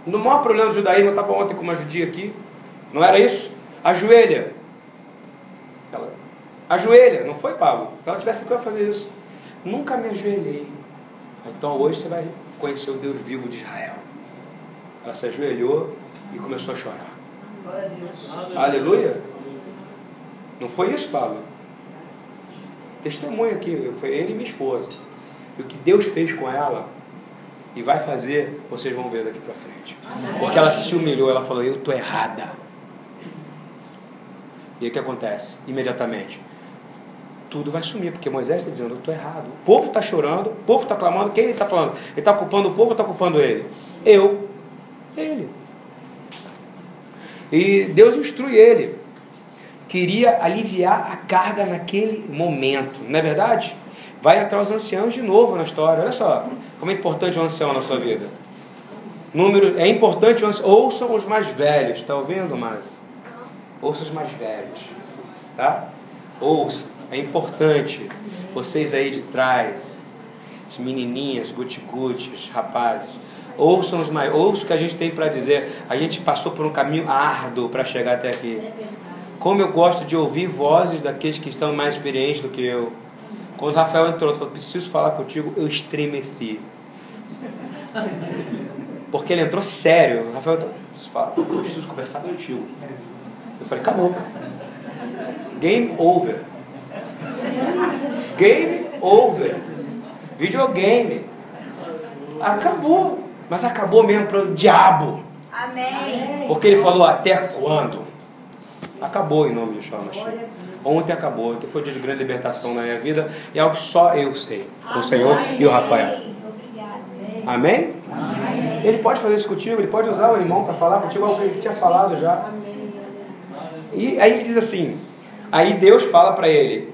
No maior problema do judaísmo, eu estava ontem com uma judia aqui, não era isso? Ajoelha. Ela, ajoelha, não foi, Pablo? Se ela tivesse que fazer isso. Nunca me ajoelhei. Então hoje você vai conhecer o Deus vivo de Israel. Ela se ajoelhou e começou a chorar. Aleluia. Não foi isso, Pablo? Testemunha aqui, foi ele e minha esposa. E o que Deus fez com ela e vai fazer, vocês vão ver daqui para frente. Porque ela se humilhou, ela falou: Eu estou errada. E aí o que acontece? Imediatamente. Tudo vai sumir, porque Moisés está dizendo: Eu estou errado. O povo está chorando, o povo está clamando. Quem ele está falando? Ele está culpando o povo ou está culpando ele? Eu. Ele. E Deus instrui ele. Queria aliviar a carga naquele momento, não é verdade? Vai entrar os anciãos de novo na história. Olha só como é importante um ancião na sua vida. Número, é importante, ouçam os mais velhos. Está ouvindo, Mas? Ouçam os mais velhos. Tá? Ouçam. É importante. Vocês aí de trás, as menininhas, guti-gutis, rapazes. Ouçam os mais, ouçam o que a gente tem para dizer. A gente passou por um caminho árduo para chegar até aqui. Como eu gosto de ouvir vozes daqueles que estão mais experientes do que eu. Quando Rafael entrou, falou: preciso falar contigo, eu estremeci. Porque ele entrou sério. Rafael, preciso falar, eu preciso conversar contigo. Eu falei: acabou. Game over. Game over. Videogame. Acabou. Mas acabou mesmo para o diabo. Amém. Porque ele falou: até quando? Acabou em nome de Yeshua Ontem acabou, ontem foi um dia de grande libertação na minha vida e é algo que só eu sei, o Senhor e o Rafael. Amém? Amém? Ele pode fazer isso contigo, ele pode usar o irmão para falar contigo algo que ele tinha falado já. E aí ele diz assim: aí Deus fala para ele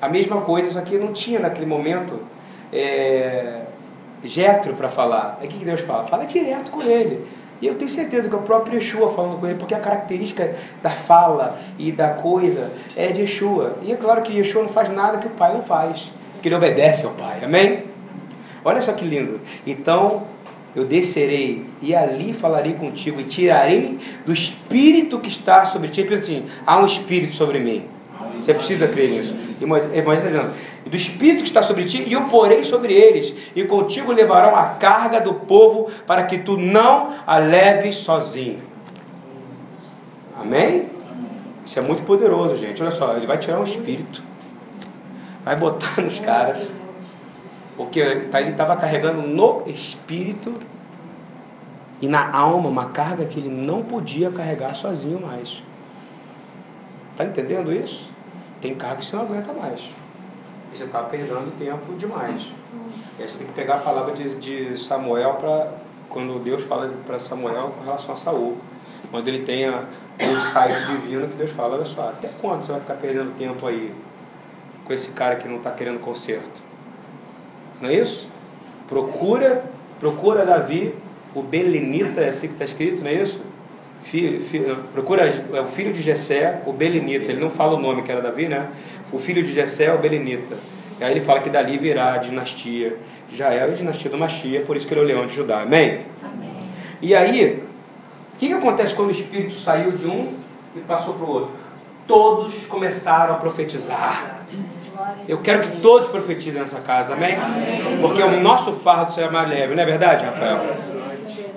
a mesma coisa, só que não tinha naquele momento é, Jetro para falar. Aí o que Deus fala? Fala direto com ele. E eu tenho certeza que o próprio Yeshua falando com ele, porque a característica da fala e da coisa é de Yeshua. E é claro que Yeshua não faz nada que o Pai não faz, que ele obedece ao Pai. Amém? Olha só que lindo. Então eu descerei e ali falarei contigo e tirarei do espírito que está sobre ti. Ele assim: há um espírito sobre mim. Você precisa crer nisso. E Moisés está dizendo: do Espírito que está sobre ti, e o porei sobre eles, e contigo levarão a carga do povo, para que tu não a leves sozinho. Amém? Isso é muito poderoso, gente. Olha só, ele vai tirar um espírito, vai botar nos caras, porque tá, ele estava carregando no espírito e na alma uma carga que ele não podia carregar sozinho mais. Está entendendo isso? Tem carga que você não aguenta mais e você está perdendo tempo demais. E aí você tem que pegar a palavra de, de Samuel para quando Deus fala para Samuel com relação a Saul. Quando ele tenha o site divino que Deus fala, olha só, até quando você vai ficar perdendo tempo aí com esse cara que não está querendo conserto? Não é isso? Procura, procura Davi, o Belenita, é assim que está escrito, não é isso? Filho, filho, procura é o filho de Jessé, o Belenita, ele não fala o nome que era Davi, né? O filho de Jessé é o Belenita. E aí ele fala que dali virá a dinastia de Israel e a dinastia do Machia, por isso que ele é o leão de Judá. Amém? Amém. E aí, o que, que acontece quando o Espírito saiu de um e passou para o outro? Todos começaram a profetizar. Eu quero que todos profetizem nessa casa, amém? amém. Porque o nosso fardo será mais leve, não é verdade, Rafael?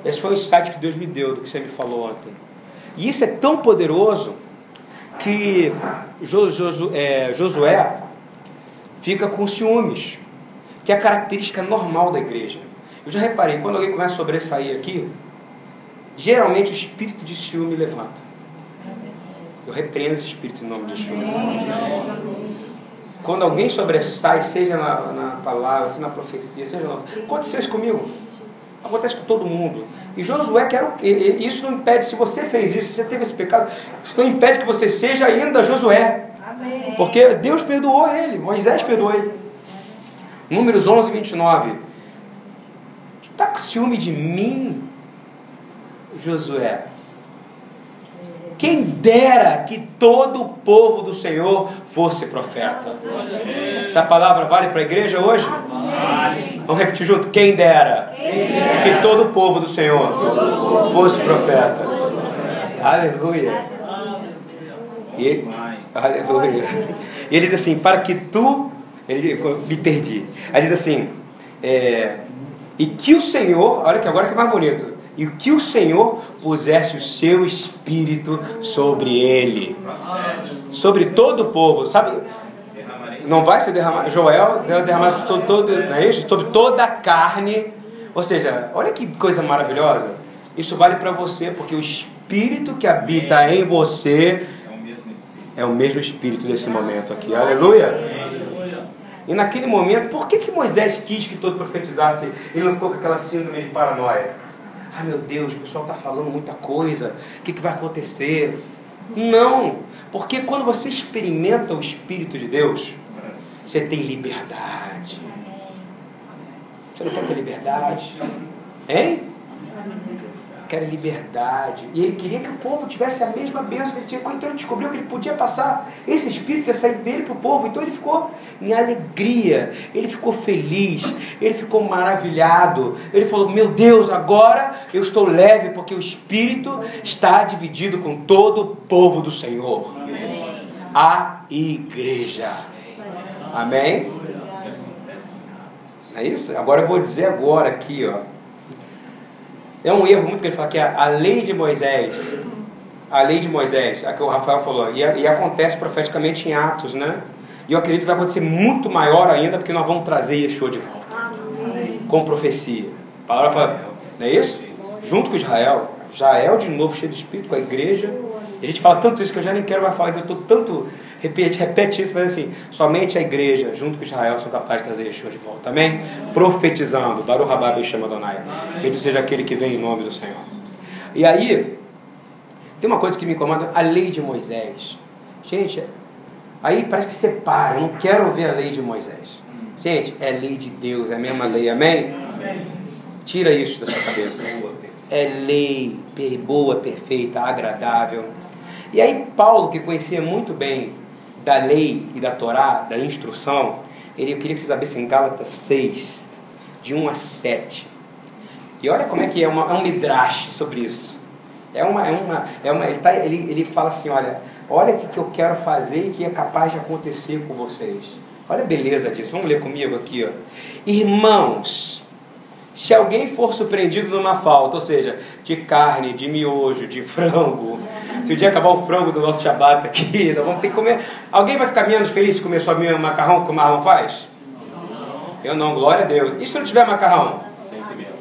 Esse foi o insight que Deus me deu do que você me falou ontem. E isso é tão poderoso que é, Josué fica com ciúmes, que é a característica normal da igreja. Eu já reparei, quando alguém começa a sobressair aqui, geralmente o espírito de ciúme levanta. Eu repreendo esse espírito em nome de Jesus. Quando alguém sobressai, seja na, na palavra, seja na profecia, seja na... Aconteceu isso comigo. Acontece com todo mundo. E Josué quer isso não impede, se você fez isso, se você teve esse pecado, isso não impede que você seja ainda Josué. Amém. Porque Deus perdoou ele, Moisés perdoou ele. Números 11, 29. Que está com ciúme de mim? Josué. Quem dera que todo o povo do Senhor fosse profeta. Essa palavra vale para a igreja hoje? Vamos repetir junto? Quem dera que todo o povo do Senhor fosse profeta. Aleluia. E, aleluia. E ele diz assim: para que tu. Ele, me perdi. Aí diz assim: é, e que o Senhor, olha que agora que é mais bonito, e que o Senhor pusesse o seu espírito sobre ele, sobre todo o povo, sabe? Não vai se derramar, Joel será derramado sobre, todo, não é isso? sobre toda a carne. Ou seja, olha que coisa maravilhosa. Isso vale para você, porque o espírito que habita em você é o mesmo espírito desse momento aqui. Aleluia. E naquele momento, por que, que Moisés quis que todos profetizassem? Ele não ficou com aquela síndrome de paranoia. Ai meu Deus, o pessoal está falando muita coisa, o que, que vai acontecer? Não, porque quando você experimenta o Espírito de Deus, você tem liberdade. Você não quer ter liberdade? Hein? Quer liberdade. E ele queria que o povo tivesse a mesma bênção que ele tinha. Então ele descobriu que ele podia passar esse espírito ia sair dele para o povo. Então ele ficou em alegria, ele ficou feliz, ele ficou maravilhado. Ele falou: Meu Deus, agora eu estou leve, porque o espírito está dividido com todo o povo do Senhor. A igreja. Amém? É isso? Agora eu vou dizer agora aqui, ó. É um erro muito que ele fala que a, a lei de Moisés, a lei de Moisés, a que o Rafael falou, e, e acontece profeticamente em Atos, né? E eu acredito que vai acontecer muito maior ainda, porque nós vamos trazer Yeshua de volta. Com profecia. A palavra fala, não é isso? Junto com Israel. Israel de novo cheio de espírito, com a igreja. E a gente fala tanto isso que eu já nem quero mais falar, que eu estou tanto. Repete, repete isso, mas assim, somente a igreja, junto com Israel, são capazes de trazer Yeshua de volta. Amém? Profetizando. Baruch Rabá chama Adonai. Bendito seja aquele que vem em nome do Senhor. E aí, tem uma coisa que me incomoda, a lei de Moisés. Gente, aí parece que separa, eu não quero ver a lei de Moisés. Gente, é lei de Deus, é a mesma lei, amém? amém. Tira isso da sua cabeça. É lei boa, perfeita, agradável. E aí Paulo, que conhecia muito bem da lei e da Torá, da instrução, ele, eu queria que vocês abrissem Gálatas 6, de 1 a 7. E olha como é que é, uma, é um midrash sobre isso. É uma, é uma, é uma, ele, tá, ele, ele fala assim, olha, olha o que, que eu quero fazer e que é capaz de acontecer com vocês. Olha a beleza disso. Vamos ler comigo aqui, ó. Irmãos, se alguém for surpreendido numa falta, ou seja, de carne, de miojo, de frango, se o dia acabar o frango do nosso Shabbat aqui, [laughs] nós vamos ter que comer. Alguém vai ficar menos feliz se comer só macarrão que o Marlon faz? Eu não, glória a Deus. E se não tiver macarrão? Sem pimenta.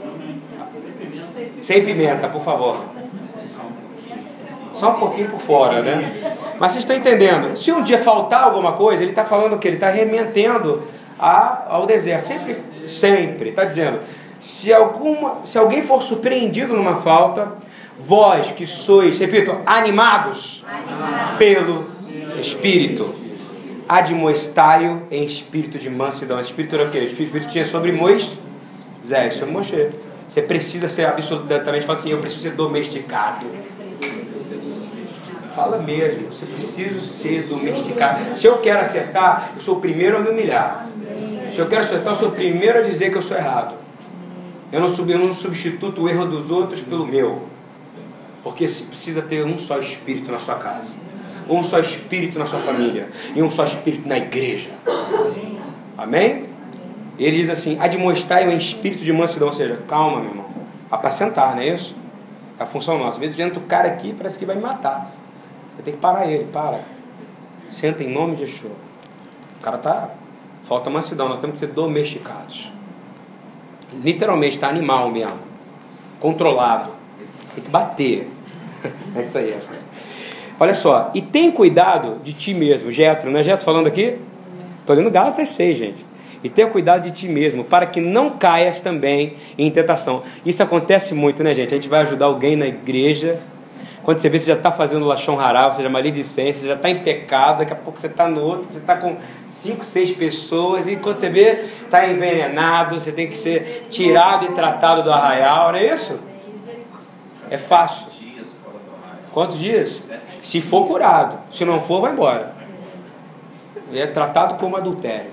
Sem pimenta, por favor. Só um pouquinho por fora, né? Mas vocês estão entendendo? Se um dia faltar alguma coisa, ele está falando o que? Ele está remetendo ao deserto. Sempre, sempre. Está dizendo, se, alguma, se alguém for surpreendido numa falta, vós que sois, repito, animados Animado. pelo Espírito, admoestai-o em espírito de mansidão. Espírito era o quê? O Espírito tinha sobre Moisés, sobre Moshe. Você precisa ser absolutamente, fala assim, eu preciso ser domesticado. Fala mesmo, você precisa ser domesticado. Se eu quero acertar, eu sou o primeiro a me humilhar. Se eu quero acertar, eu sou o primeiro a dizer que eu sou errado. Eu não, eu não substituto o erro dos outros pelo meu. Porque se precisa ter um só espírito na sua casa, um só espírito na sua família e um só espírito na igreja. Amém? Ele diz assim: admoestai um espírito de mansidão, ou seja, calma, meu irmão, apacentar, não é isso? É a função nossa. Às vezes entra o cara aqui parece que vai me matar. Você tem que parar ele, para. Senta em nome de Yeshua. O cara tá. Falta mansidão, nós temos que ser domesticados literalmente está animal mesmo, controlado. Tem que bater. [laughs] é isso aí. Olha só, e tem cuidado de ti mesmo, Getro, não é Getro falando aqui? Estou lendo Gálatas 6, gente. E tenha cuidado de ti mesmo, para que não caias também em tentação. Isso acontece muito, né, gente? A gente vai ajudar alguém na igreja quando você vê, você já está fazendo lachão haral, ou seja, maledicência, você já está em pecado, daqui a pouco você está no outro, você está com cinco, seis pessoas, e quando você vê, está envenenado, você tem que ser tirado e tratado do arraial, não é isso? É fácil. Quantos dias? Se for curado. Se não for, vai embora. É tratado como adultério.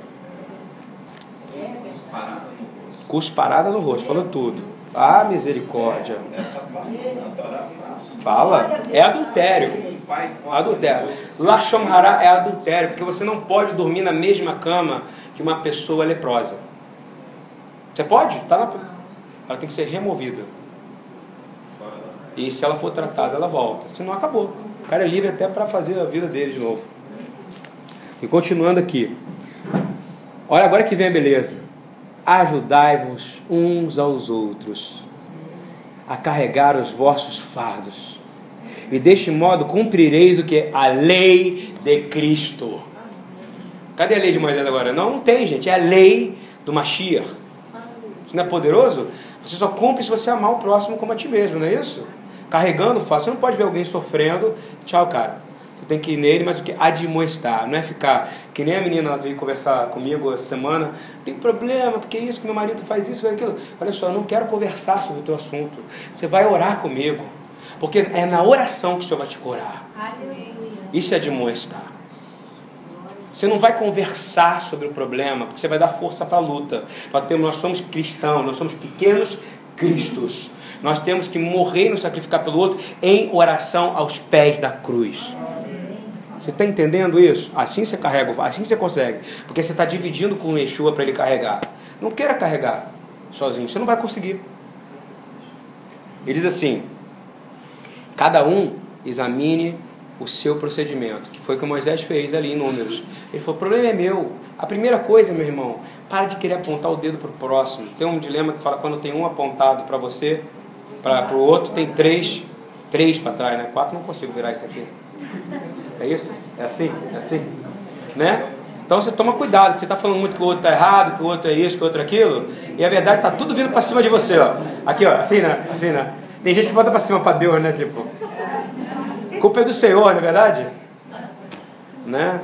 Cusparada no rosto. Falou tudo. Ah, misericórdia. Fala. É adultério. Adultério. Lashon Hará é adultério, porque você não pode dormir na mesma cama que uma pessoa leprosa. Você pode? Tá na... Ela tem que ser removida. E se ela for tratada, ela volta. Se não, acabou. O cara é livre até para fazer a vida dele de novo. E continuando aqui. Olha agora que vem a beleza. Ajudai-vos uns aos outros a carregar os vossos fardos. E deste modo cumprireis o que? A lei de Cristo. Cadê a lei de Moisés agora? Não, não tem, gente. É a lei do Mashiach. Isso não é poderoso? Você só cumpre se você amar o próximo como a ti mesmo, não é isso? Carregando fácil. Você não pode ver alguém sofrendo. Tchau, cara. Você tem que ir nele, mas o que? Admoestar. Não é ficar. Que nem a menina veio conversar comigo essa semana. Tem problema, porque é isso, que meu marido faz isso, faz aquilo. Olha só, eu não quero conversar sobre o teu assunto. Você vai orar comigo. Porque é na oração que o Senhor vai te curar. Isso é admoestar. Você não vai conversar sobre o problema, porque você vai dar força para a luta. Nós somos cristãos, nós somos pequenos cristos. Nós temos que morrer e nos sacrificar pelo outro em oração aos pés da cruz. Você está entendendo isso? Assim você carrega, assim você consegue. Porque você está dividindo com o Yeshua para ele carregar. Não queira carregar sozinho, você não vai conseguir. Ele diz assim: cada um examine o seu procedimento, que foi o que Moisés fez ali em Números. Ele falou: o problema é meu. A primeira coisa, meu irmão, para de querer apontar o dedo para o próximo. Tem um dilema que fala quando tem um apontado para você, para o outro, tem três, três para trás, né? Quatro não consigo virar isso aqui. É isso? É assim? É assim? Né? Então você toma cuidado, você está falando muito que o outro está errado, que o outro é isso, que o outro é aquilo, e a verdade está tudo vindo para cima de você, ó. Aqui, ó, assim, né? Assim, né? Tem gente que bota para cima para Deus, né? Tipo, culpa é do Senhor, não é verdade? Né?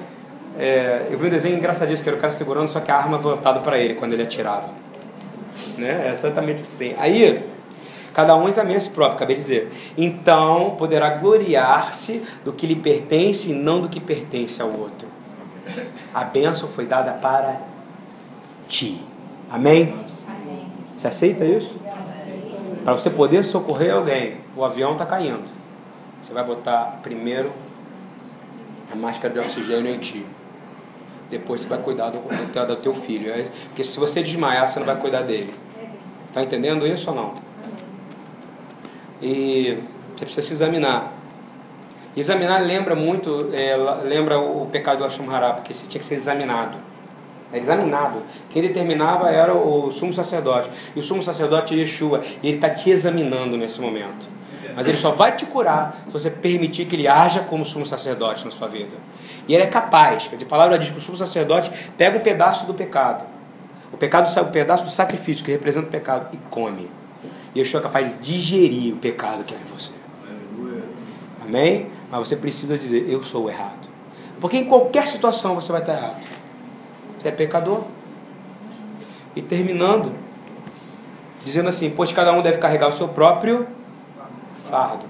É, eu vi um desenho engraçadíssimo, que era o cara segurando, só que a arma voltada para ele quando ele atirava. Né? É exatamente assim. Aí, Cada um examina a si próprio, acabei de dizer. Então poderá gloriar-se do que lhe pertence e não do que pertence ao outro. A bênção foi dada para ti. Amém? Amém. Você aceita isso? Para você poder socorrer alguém, o avião está caindo. Você vai botar primeiro a máscara de oxigênio em ti. Depois você vai cuidar do, do, do teu filho. Porque se você desmaiar, você não vai cuidar dele. Está entendendo isso ou não? E você precisa se examinar. Examinar lembra muito, é, lembra o pecado do Hashem Hará, porque você tinha que ser examinado. É examinado. Quem determinava era o sumo sacerdote. E o sumo sacerdote é Yeshua. E ele está te examinando nesse momento. Mas ele só vai te curar se você permitir que ele haja como sumo sacerdote na sua vida. E ele é capaz. A palavra diz que o sumo sacerdote pega um pedaço do pecado. O pecado um pedaço do sacrifício que representa o pecado e come. Yeshua é capaz de digerir o pecado que é em você. Amém? Mas você precisa dizer: Eu sou o errado. Porque em qualquer situação você vai estar errado. Você é pecador. E terminando, dizendo assim: Pois cada um deve carregar o seu próprio fardo.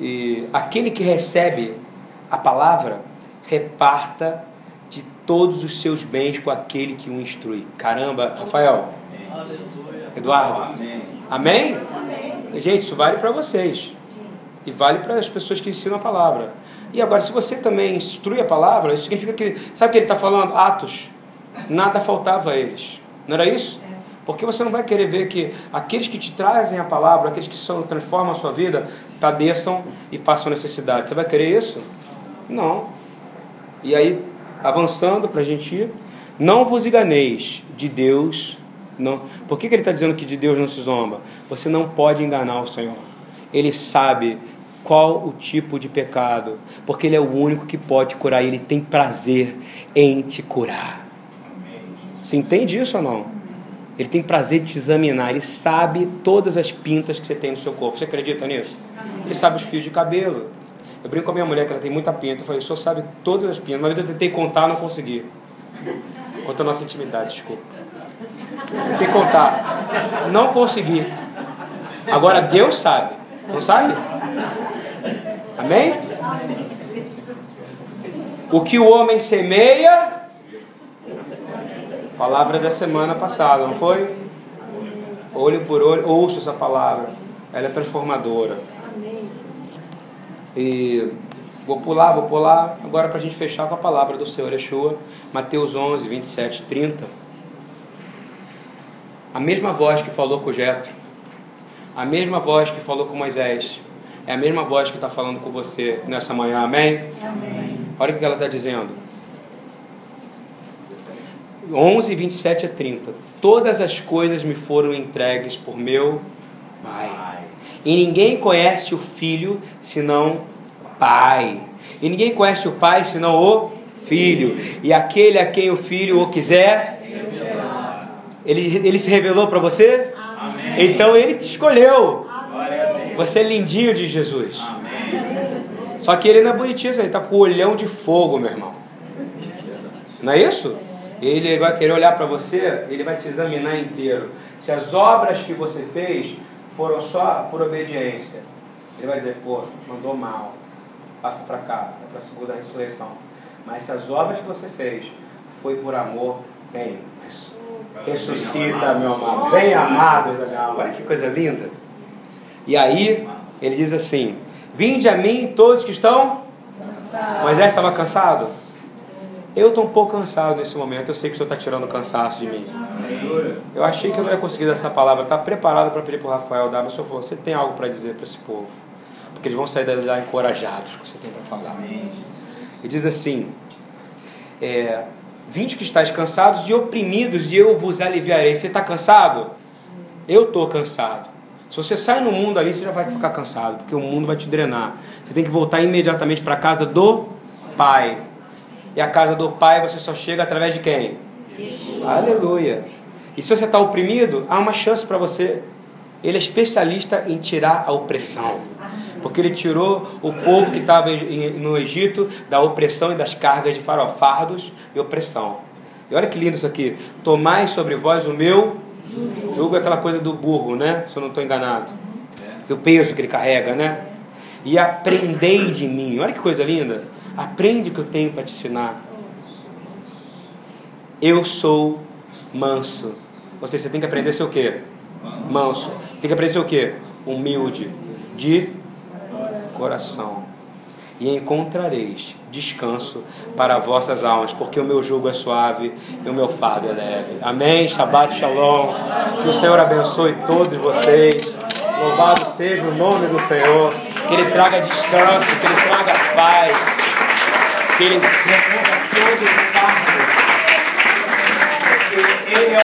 E aquele que recebe a palavra, reparta de todos os seus bens com aquele que o instrui. Caramba, Rafael. Eduardo? Amém? Amém? Amém. Gente, isso vale para vocês. E vale para as pessoas que ensinam a palavra. E agora, se você também instrui a palavra, isso significa que. Sabe o que ele está falando? Atos. Nada faltava a eles. Não era isso? Porque você não vai querer ver que aqueles que te trazem a palavra, aqueles que são, transformam a sua vida, padeçam e passam necessidade. Você vai querer isso? Não. E aí, avançando para a gente ir, não vos enganeis, de Deus não. Por que, que ele está dizendo que de Deus não se zomba? Você não pode enganar o Senhor. Ele sabe qual o tipo de pecado, porque Ele é o único que pode curar. Ele tem prazer em te curar. Você entende isso ou não? Ele tem prazer de te examinar. Ele sabe todas as pintas que você tem no seu corpo. Você acredita nisso? Ele sabe os fios de cabelo. Eu brinco com a minha mulher que ela tem muita pinta. Eu falei, o senhor sabe todas as pintas. Mas eu tentei contar, não consegui. Conta a nossa intimidade, desculpa. [laughs] Que contar. Não consegui. Agora Deus sabe. Não sabe? Amém? O que o homem semeia. Palavra da semana passada, não foi? Olho por olho, ouço essa palavra. Ela é transformadora. E vou pular, vou pular. Agora para a gente fechar com a palavra do Senhor Yeshua, Mateus 11, 27, 30. A mesma voz que falou com Jetro, a mesma voz que falou com Moisés, é a mesma voz que está falando com você nessa manhã, amém? Amém. Olha o que ela está dizendo. 11, 27 a 30. Todas as coisas me foram entregues por meu Pai. E ninguém conhece o Filho senão o Pai. E ninguém conhece o Pai senão o Filho. E aquele a quem o Filho o quiser, ele, ele se revelou para você? Amém. Então ele te escolheu. Amém. Você é lindinho de Jesus. Amém. Só que ele não é bonitinho, ele está com o olhão de fogo, meu irmão. Não é isso? Ele vai querer olhar para você, ele vai te examinar inteiro. Se as obras que você fez foram só por obediência, ele vai dizer, pô, mandou mal, passa para cá, é para a segunda ressurreição. Mas se as obras que você fez foi por amor, bem, ressuscita, meu amado, bem amado da minha alma. Olha que coisa linda. E aí, ele diz assim: Vinde a mim todos que estão. Moisés estava cansado? Eu estou um pouco cansado nesse momento. Eu sei que o Senhor está tirando o cansaço de mim. Eu achei que eu não ia conseguir dar essa palavra. Estava preparado para pedir para o Rafael dar, mas o Senhor falou: Você tem algo para dizer para esse povo? Porque eles vão sair dali lá encorajados com o que você tem para falar. E diz assim: é, Vinde que estáis cansados e oprimidos, e eu vos aliviarei. Você está cansado? Eu estou cansado. Se você sai no mundo ali, você já vai ficar cansado, porque o mundo vai te drenar. Você tem que voltar imediatamente para a casa do Pai. E a casa do Pai você só chega através de quem? Jesus. Aleluia. E se você está oprimido, há uma chance para você. Ele é especialista em tirar a opressão. Porque ele tirou o povo que estava no Egito da opressão e das cargas de farofardos e opressão. E olha que lindo isso aqui. Tomai sobre vós o meu jugo, é aquela coisa do burro, né? Se eu não estou enganado. O peso que ele carrega, né? E aprendei de mim. Olha que coisa linda. Aprende o que eu tenho para te ensinar. Eu sou manso. Ou seja, você tem que aprender a ser o quê? Manso. Tem que aprender a ser o quê? Humilde. De coração. E encontrareis descanso para vossas almas, porque o meu jugo é suave e o meu fardo é leve. Amém. Shabbat Shalom. Que o Senhor abençoe todos vocês. Louvado seja o nome do Senhor. Que Ele traga descanso, que Ele traga paz. que